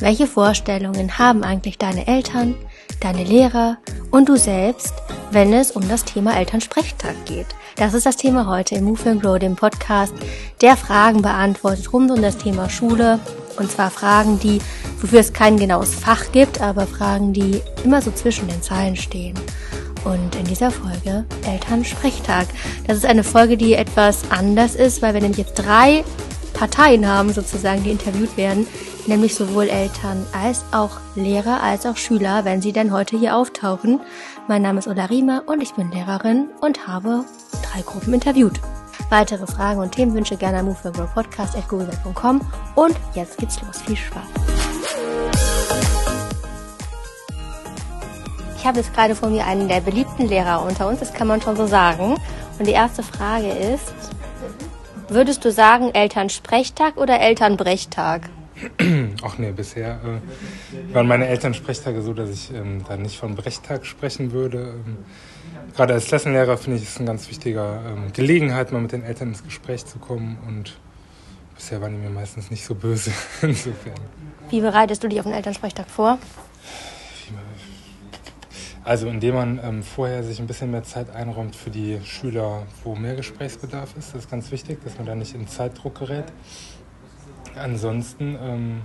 Welche Vorstellungen haben eigentlich deine Eltern, deine Lehrer und du selbst, wenn es um das Thema Elternsprechtag geht? Das ist das Thema heute im Move and Grow, dem Podcast, der Fragen beantwortet rund um das Thema Schule. Und zwar Fragen, die, wofür es kein genaues Fach gibt, aber Fragen, die immer so zwischen den Zeilen stehen. Und in dieser Folge Elternsprechtag. Das ist eine Folge, die etwas anders ist, weil wir nämlich jetzt drei Parteien haben, sozusagen, die interviewt werden nämlich sowohl Eltern als auch Lehrer als auch Schüler, wenn sie denn heute hier auftauchen. Mein Name ist Ola Riemer und ich bin Lehrerin und habe drei Gruppen interviewt. Weitere Fragen und Themenwünsche gerne an moveforgrowpodcast.google.com und jetzt geht's los. Viel Spaß! Ich habe jetzt gerade vor mir einen der beliebten Lehrer unter uns, das kann man schon so sagen. Und die erste Frage ist, würdest du sagen Elternsprechtag oder Elternbrechtag? Ach nee, bisher äh, waren meine Elternsprechtage so, dass ich ähm, da nicht von Brechtag sprechen würde. Ähm, gerade als Klassenlehrer finde ich es eine ganz wichtige ähm, Gelegenheit, mal mit den Eltern ins Gespräch zu kommen und bisher waren die mir meistens nicht so böse insofern. Wie bereitest du dich auf den Elternsprechtag vor? Also indem man ähm, vorher sich ein bisschen mehr Zeit einräumt für die Schüler, wo mehr Gesprächsbedarf ist. Das ist ganz wichtig, dass man da nicht in Zeitdruck gerät. Ansonsten ähm,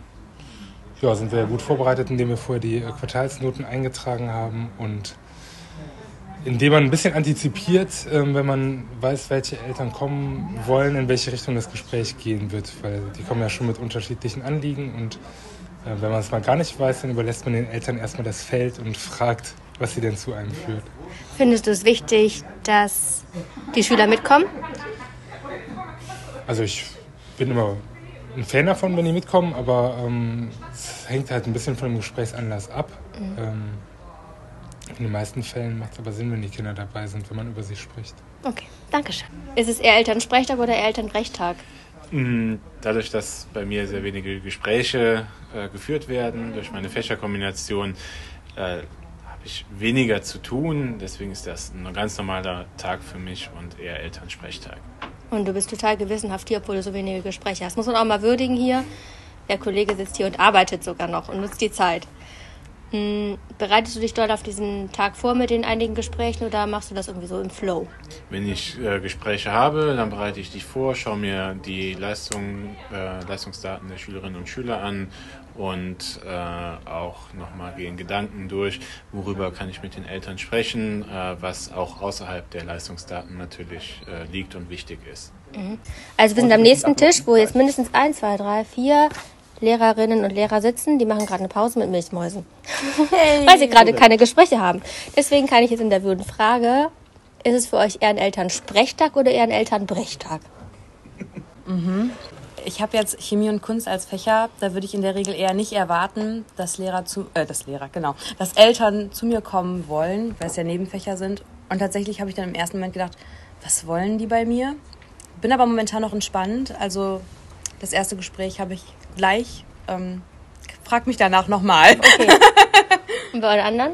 ja, sind wir gut vorbereitet, indem wir vorher die äh, Quartalsnoten eingetragen haben und indem man ein bisschen antizipiert, ähm, wenn man weiß, welche Eltern kommen wollen, in welche Richtung das Gespräch gehen wird, weil die kommen ja schon mit unterschiedlichen Anliegen und äh, wenn man es mal gar nicht weiß, dann überlässt man den Eltern erstmal das Feld und fragt, was sie denn zu einem führt. Findest du es wichtig, dass die Schüler mitkommen? Also ich bin immer ein Fan davon, wenn die mitkommen, aber ähm, es hängt halt ein bisschen von dem Gesprächsanlass ab. Mhm. Ähm, in den meisten Fällen macht es aber Sinn, wenn die Kinder dabei sind, wenn man über sie spricht. Okay, danke schön. Ist es eher Elternsprechtag oder Elternbrechtag? Mm, dadurch, dass bei mir sehr wenige Gespräche äh, geführt werden, durch meine Fächerkombination, äh, habe ich weniger zu tun. Deswegen ist das ein ganz normaler Tag für mich und eher Elternsprechtag. Und du bist total gewissenhaft hier, obwohl du so wenige Gespräche hast. Muss man auch mal würdigen hier. Der Kollege sitzt hier und arbeitet sogar noch und nutzt die Zeit. Hm, bereitest du dich dort auf diesen Tag vor mit den einigen Gesprächen oder machst du das irgendwie so im Flow? Wenn ich äh, Gespräche habe, dann bereite ich dich vor, schaue mir die Leistung, äh, Leistungsdaten der Schülerinnen und Schüler an und äh, auch nochmal gehen Gedanken durch, worüber kann ich mit den Eltern sprechen, äh, was auch außerhalb der Leistungsdaten natürlich äh, liegt und wichtig ist. Mhm. Also wir sind am nächsten Tisch, wo jetzt mindestens ein, zwei, drei, vier Lehrerinnen und Lehrer sitzen, die machen gerade eine Pause mit Milchmäusen, hey. weil sie gerade keine Gespräche haben. Deswegen kann ich jetzt in der Würden Frage, ist es für euch eher ein Elternsprechtag oder eher ein Elternbrechtag? Mhm ich habe jetzt Chemie und Kunst als Fächer, da würde ich in der Regel eher nicht erwarten, dass Lehrer zu, äh, das Lehrer, genau, dass Eltern zu mir kommen wollen, weil es ja Nebenfächer sind. Und tatsächlich habe ich dann im ersten Moment gedacht, was wollen die bei mir? Bin aber momentan noch entspannt. Also das erste Gespräch habe ich gleich. Ähm, frag mich danach nochmal. Okay. Und bei den anderen?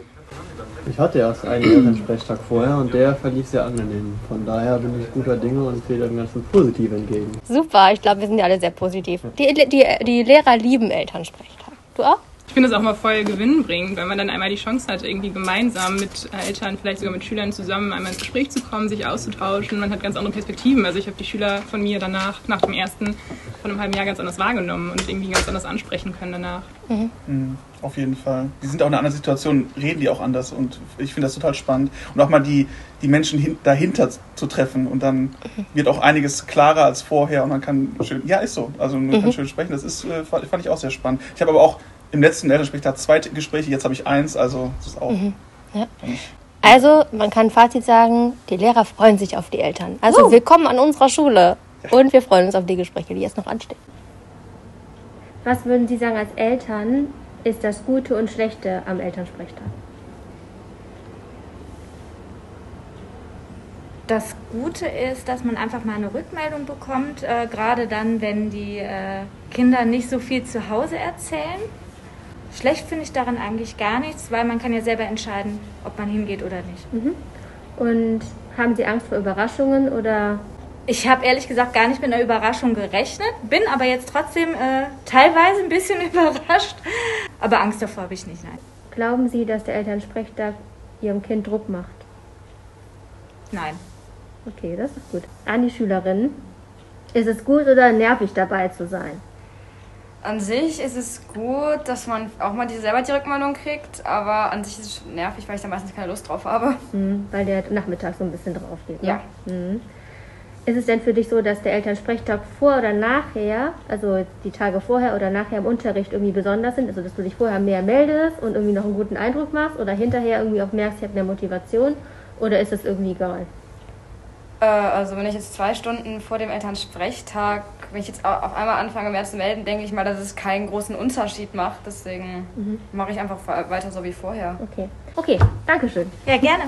Ich hatte erst einen Elternsprechtag vorher und der verlief sehr angenehm. Von daher bin ich guter Dinge und gehe dem Ganzen positiv entgegen. Super, ich glaube, wir sind ja alle sehr positiv. Die, die, die Lehrer lieben Elternsprechtag. Du auch? Ich finde das auch mal voll gewinnbringend, wenn man dann einmal die Chance hat, irgendwie gemeinsam mit Eltern, vielleicht sogar mit Schülern zusammen einmal ins Gespräch zu kommen, sich auszutauschen. Man hat ganz andere Perspektiven. Also ich habe die Schüler von mir danach, nach dem ersten, von einem halben Jahr ganz anders wahrgenommen und irgendwie ganz anders ansprechen können danach. Mhm. Mhm, auf jeden Fall. Die sind auch in einer anderen Situation, reden die auch anders und ich finde das total spannend. Und auch mal die, die Menschen dahinter zu treffen und dann wird auch einiges klarer als vorher und man kann schön, ja ist so, also man mhm. kann schön sprechen. Das ist, äh, fand ich auch sehr spannend. Ich habe aber auch im letzten Elternsprechtag zwei Gespräche, jetzt habe ich eins, also das ist auch. Mhm. Ja. Also, man kann Fazit sagen, die Lehrer freuen sich auf die Eltern. Also, uh. willkommen an unserer Schule und wir freuen uns auf die Gespräche, die jetzt noch anstehen. Was würden Sie sagen als Eltern ist das Gute und Schlechte am Elternsprechtag? Das Gute ist, dass man einfach mal eine Rückmeldung bekommt, äh, gerade dann, wenn die äh, Kinder nicht so viel zu Hause erzählen Schlecht finde ich daran eigentlich gar nichts, weil man kann ja selber entscheiden, ob man hingeht oder nicht. Mhm. Und haben Sie Angst vor Überraschungen oder Ich habe ehrlich gesagt gar nicht mit einer Überraschung gerechnet, bin aber jetzt trotzdem äh, teilweise ein bisschen überrascht. Aber Angst davor habe ich nicht, nein. Glauben Sie, dass der Elternsprechtag Ihrem Kind Druck macht? Nein. Okay, das ist gut. An die Schülerinnen. Ist es gut oder nervig dabei zu sein? An sich ist es gut, dass man auch mal die, selber die Rückmeldung kriegt, aber an sich ist es nervig, weil ich da meistens keine Lust drauf habe. Mhm, weil der Nachmittag so ein bisschen drauf geht. Ne? Ja. Mhm. Ist es denn für dich so, dass der Elternsprechtag vor oder nachher, also die Tage vorher oder nachher im Unterricht irgendwie besonders sind? Also dass du dich vorher mehr meldest und irgendwie noch einen guten Eindruck machst oder hinterher irgendwie auch merkst, ich habe mehr Motivation? Oder ist es irgendwie egal? Äh, also wenn ich jetzt zwei Stunden vor dem Elternsprechtag, wenn ich jetzt au- auf einmal anfange mehr zu melden, denke ich mal, dass es keinen großen Unterschied macht. Deswegen mache ich einfach weiter so wie vorher. Okay. Okay, danke schön. Ja, gerne.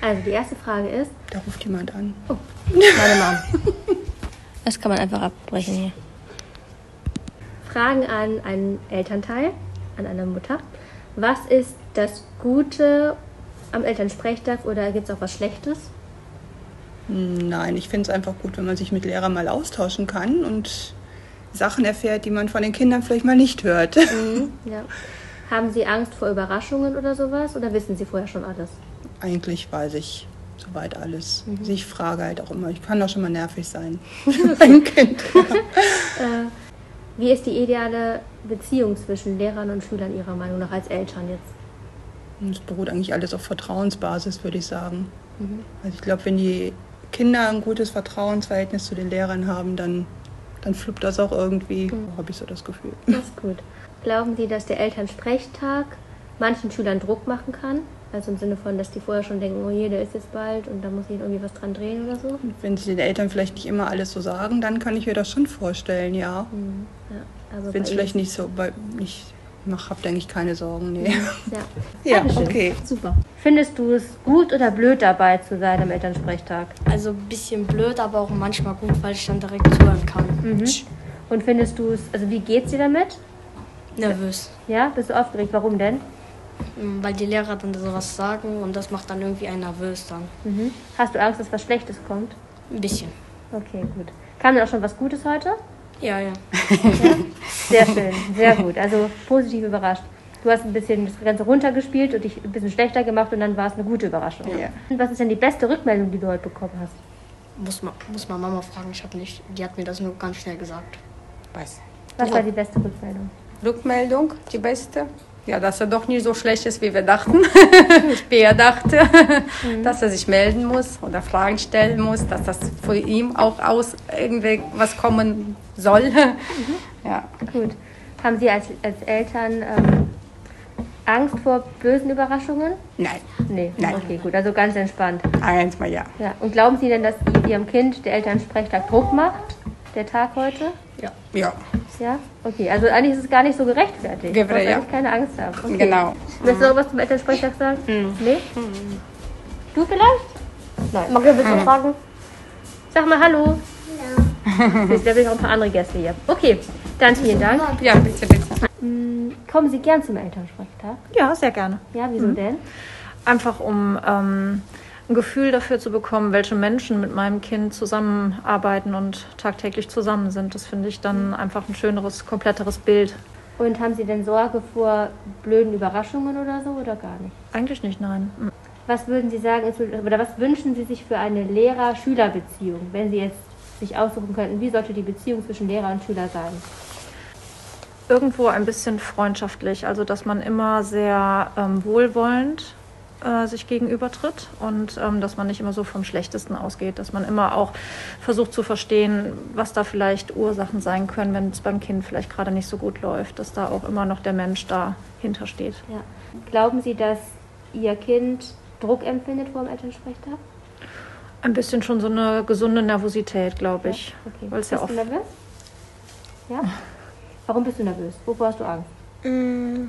Also die erste Frage ist, Da ruft jemand an. meine Mom. Das kann man einfach abbrechen hier. Fragen an einen Elternteil, an eine Mutter. Was ist das Gute am Elternsprechtag oder gibt es auch was Schlechtes? Nein, ich finde es einfach gut, wenn man sich mit Lehrern mal austauschen kann und Sachen erfährt, die man von den Kindern vielleicht mal nicht hört. Ja. Haben Sie Angst vor Überraschungen oder sowas oder wissen Sie vorher schon alles? Eigentlich weiß ich soweit alles. Also Ich frage halt auch immer. Ich kann auch schon mal nervig sein. Ein Kind. Wie ist die ideale Beziehung zwischen Lehrern und Schülern Ihrer Meinung nach als Eltern jetzt? Es beruht eigentlich alles auf Vertrauensbasis, würde ich sagen. Also ich glaube, wenn die Kinder ein gutes Vertrauensverhältnis zu den Lehrern haben, dann, dann fluppt das auch irgendwie, habe ich so das Gefühl. Das ist gut. Glauben Sie, dass der Elternsprechtag manchen Schülern Druck machen kann? Also im Sinne von, dass die vorher schon denken, oh je, der ist jetzt bald und da muss ich irgendwie was dran drehen oder so? Wenn sie den Eltern vielleicht nicht immer alles so sagen, dann kann ich mir das schon vorstellen, ja. Ja, also Wenn es bei vielleicht nicht so, weil ich mach, hab eigentlich keine Sorgen, nee. Ja. Ja, okay. Super. Findest du es gut oder blöd dabei zu sein am Elternsprechtag? Also ein bisschen blöd, aber auch manchmal gut, weil ich dann direkt zuhören kann. Und findest du es, also wie geht's dir damit? Nervös. Ja, bist du aufgeregt? Warum denn? Mm, Weil die Lehrer dann sowas sagen und das macht dann irgendwie einen nervös dann. Mhm. Hast du Angst, dass was Schlechtes kommt? Ein bisschen. Okay, gut. Kam denn auch schon was Gutes heute? Ja, ja. Sehr schön, sehr gut. Also positiv überrascht. Du hast ein bisschen das Ganze runtergespielt und dich ein bisschen schlechter gemacht und dann war es eine gute Überraschung. Ja. Und Was ist denn die beste Rückmeldung, die du heute bekommen hast? Muss man, muss man Mama fragen, ich habe nicht, die hat mir das nur ganz schnell gesagt. Was? Was war die beste Rückmeldung? Rückmeldung, die beste. Ja, dass er doch nicht so schlecht ist, wie wir dachten. wie er dachte, dass er sich melden muss oder Fragen stellen muss, dass das für ihn auch aus irgendwie was kommen soll. Ja. Gut. Haben Sie als, als Eltern ähm, Angst vor bösen Überraschungen? Nein, Nee. Nein. Okay, gut. Also ganz entspannt. eins mal ja. Ja. Und glauben Sie denn, dass Ihrem Kind der Elternsprechtag Druck macht? Der Tag heute? Ja, Ja? Okay, also eigentlich ist es gar nicht so gerechtfertigt. Du Gebre- brauchst ja. keine Angst haben. Okay. genau. Willst du noch was zum Elternsprechtag sagen? Nee? Du vielleicht? Nein. Mag ich ein bisschen fragen? Sag mal Hallo. Ja. Wir haben noch ein paar andere Gäste hier. Okay, dann vielen Dank. Ja, bitte, bitte. Mm, Kommen Sie gern zum Elternsprechtag? Ja, sehr gerne. Ja, wieso denn? Einfach um ähm, ein Gefühl dafür zu bekommen, welche Menschen mit meinem Kind zusammenarbeiten und tagtäglich zusammen sind. Das finde ich dann einfach ein schöneres, kompletteres Bild. Und haben Sie denn Sorge vor blöden Überraschungen oder so oder gar nicht? Eigentlich nicht, nein. Mm. Was würden Sie sagen, oder was wünschen Sie sich für eine Lehrer-Schüler-Beziehung, wenn Sie jetzt sich aussuchen könnten, wie sollte die Beziehung zwischen Lehrer und Schüler sein? Irgendwo ein bisschen freundschaftlich, also dass man immer sehr ähm, wohlwollend äh, sich gegenübertritt und ähm, dass man nicht immer so vom Schlechtesten ausgeht, dass man immer auch versucht zu verstehen, was da vielleicht Ursachen sein können, wenn es beim Kind vielleicht gerade nicht so gut läuft, dass da auch immer noch der Mensch dahinter steht. Ja. Glauben Sie, dass Ihr Kind Druck empfindet vor dem Elternsprechtag? Ein bisschen schon so eine gesunde Nervosität, glaube ich. Okay. Weil es bist ja du nervös? Ja? Warum bist du nervös? Wovor hast du Angst? Mm.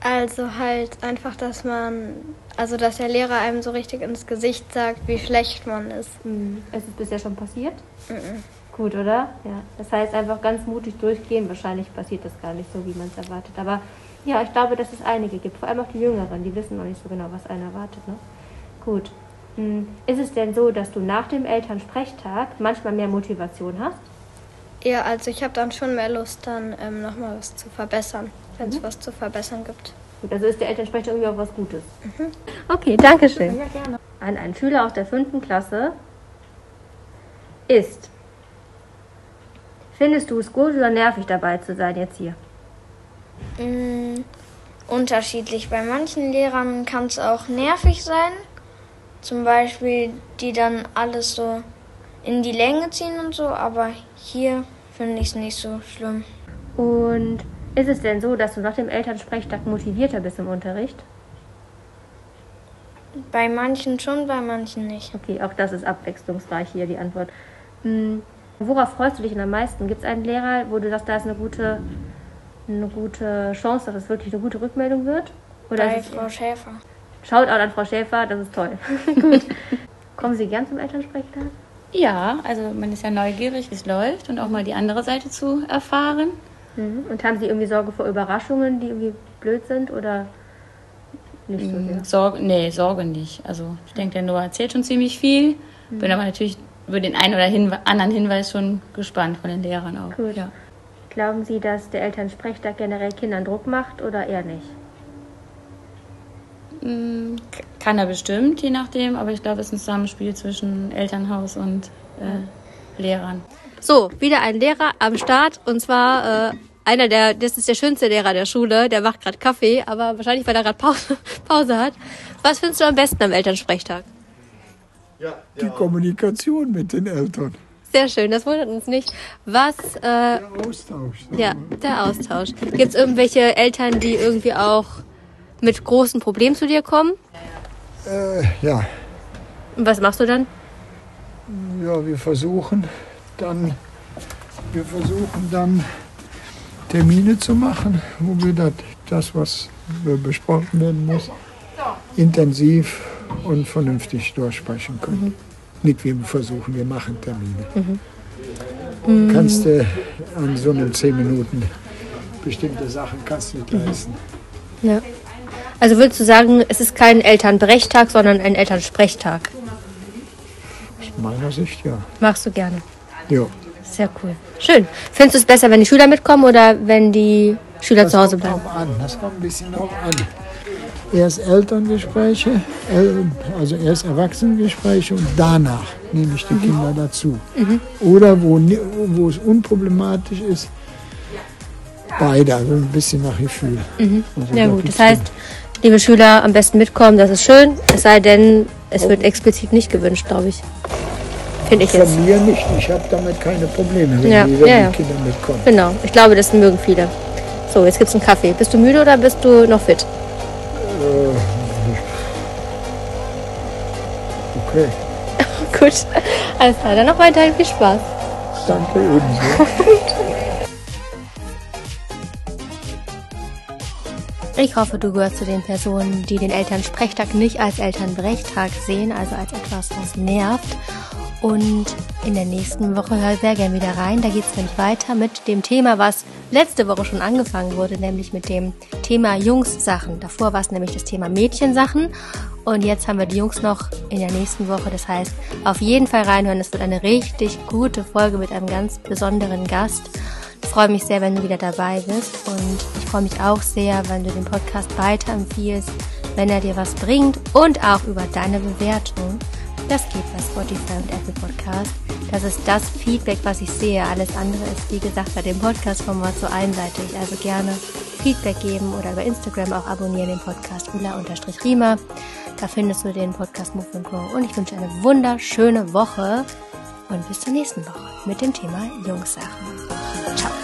Also halt einfach, dass man, also dass der Lehrer einem so richtig ins Gesicht sagt, wie schlecht man ist. Hm. Ist es bisher schon passiert? Mhm. Gut, oder? Ja. Das heißt einfach ganz mutig durchgehen. Wahrscheinlich passiert das gar nicht so, wie man es erwartet. Aber ja, ich glaube, dass es einige gibt. Vor allem auch die Jüngeren, die wissen noch nicht so genau, was einen erwartet. Ne? Gut. Hm, ist es denn so, dass du nach dem Elternsprechtag manchmal mehr Motivation hast? Ja, also ich habe dann schon mehr Lust, dann ähm, nochmal was zu verbessern, wenn es Mhm. was zu verbessern gibt. Gut, also ist der Elternsprechtag irgendwie auch was Gutes. Okay, danke schön. Ja, gerne. An einen Schüler aus der fünften Klasse ist. Findest du es gut oder nervig dabei zu sein jetzt hier? Mm, unterschiedlich. Bei manchen Lehrern kann es auch nervig sein. Zum Beispiel, die dann alles so in die Länge ziehen und so. Aber hier finde ich es nicht so schlimm. Und ist es denn so, dass du nach dem Elternsprechtag motivierter bist im Unterricht? Bei manchen schon, bei manchen nicht. Okay, auch das ist abwechslungsreich hier die Antwort. Hm, worauf freust du dich denn am meisten? Gibt es einen Lehrer, wo du sagst, da ist eine gute, eine gute Chance, dass es wirklich eine gute Rückmeldung wird? Oder bei Frau Schäfer. Shoutout an Frau Schäfer, das ist toll. Gut. Kommen Sie gern zum Elternsprechtag? Ja, also man ist ja neugierig, wie es läuft und auch mal die andere Seite zu erfahren. Mhm. Und haben Sie irgendwie Sorge vor Überraschungen, die irgendwie blöd sind oder nicht so sehr? Mm, Sorge, nee, Sorge nicht. Also ich denke, der Noah erzählt schon ziemlich viel. Mhm. Bin aber natürlich über den einen oder Hinwe anderen Hinweis schon gespannt von den Lehrern auch. Gut. Ja. Glauben Sie, dass der Elternsprechtag generell Kindern Druck macht oder eher nicht? Mm, Kann er bestimmt, je nachdem, aber ich glaube, es ist ein Zusammenspiel zwischen Elternhaus und äh, Lehrern. So, wieder ein Lehrer am Start und zwar äh, einer der, das ist der schönste Lehrer der Schule, der macht gerade Kaffee, aber wahrscheinlich, weil er gerade Pause, Pause hat. Was findest du am besten am Elternsprechtag? Die Kommunikation mit den Eltern. Sehr schön, das wundert uns nicht. Was, äh, Austausch. ja, der Austausch. Gibt es irgendwelche Eltern, die irgendwie auch mit großen Problemen zu dir kommen? Äh, ja. Und was machst du dann? ja, wir versuchen dann, wir versuchen dann Termine zu machen, wo wir das, das was besprochen werden muss, intensiv und vernünftig durchsprechen können. Nicht wir versuchen, wir machen Termine. Mhm. Kannst du an so einem 10 Minuten bestimmte Sachen kannst du nicht leisten. Ja. Also würdest du sagen, es ist kein Elternbrechtag, sondern ein Elternsprechtag? Aus meiner Sicht ja. Machst du gerne. ja. Sehr cool. Schön. Findest du es besser, wenn die Schüler mitkommen oder wenn die Schüler Das zu Hause kommt bleiben? drauf an. Das kommt ein bisschen drauf an. Erst Elterngespräche, El- also erst Erwachsenengespräche und danach nehme ich die Kinder dazu. Mhm. Oder wo, wo es unproblematisch ist, beide, also ein bisschen nach Gefühl. Mhm. Also Ja gut, das heißt, liebe Schüler, am besten mitkommen, das ist schön. Es sei denn, es wird explizit nicht gewünscht, glaube ich. Finde ich jetzt. Von mir nicht. Ich habe damit keine Probleme, wenn, Ja, die, wenn ja, ja. die Kinder mitkommen. Genau, ich glaube, das mögen viele. So, jetzt gibt's einen Kaffee. Bist du müde oder bist du noch fit? Äh, okay, Gut, alles klar. Dann noch weiterhin viel Spaß. danke ebenso. Ich hoffe, du gehörst zu den Personen, die den Elternsprechtag nicht als Elternbrechtag sehen, also als etwas, was nervt. Und in der nächsten Woche hör sehr gern wieder rein. Da geht es nämlich weiter mit dem Thema, was letzte Woche schon angefangen wurde, nämlich mit dem Thema Jungssachen. Davor war es nämlich das Thema Mädchensachen. Und jetzt haben wir die Jungs noch in der nächsten Woche. Das heißt, auf jeden Fall reinhören. Es wird eine richtig gute Folge mit einem ganz besonderen Gast. Freue mich sehr, wenn du wieder dabei bist und ich freue mich auch sehr, wenn du den Podcast weiterempfiehlst, wenn er dir was bringt und auch über deine Bewertung. Das geht bei Spotify und Apple Podcast. Das ist das Feedback, was ich sehe. Alles andere ist, wie gesagt, bei dem Podcast-Format so einseitig. Also gerne Feedback geben oder über Instagram auch abonnieren den Podcast Ula-Riemer. Da findest du den Podcast Movement Grow. Und ich wünsche eine wunderschöne Woche und bis zur nächsten Woche mit dem Thema Jungssachen. Ciao.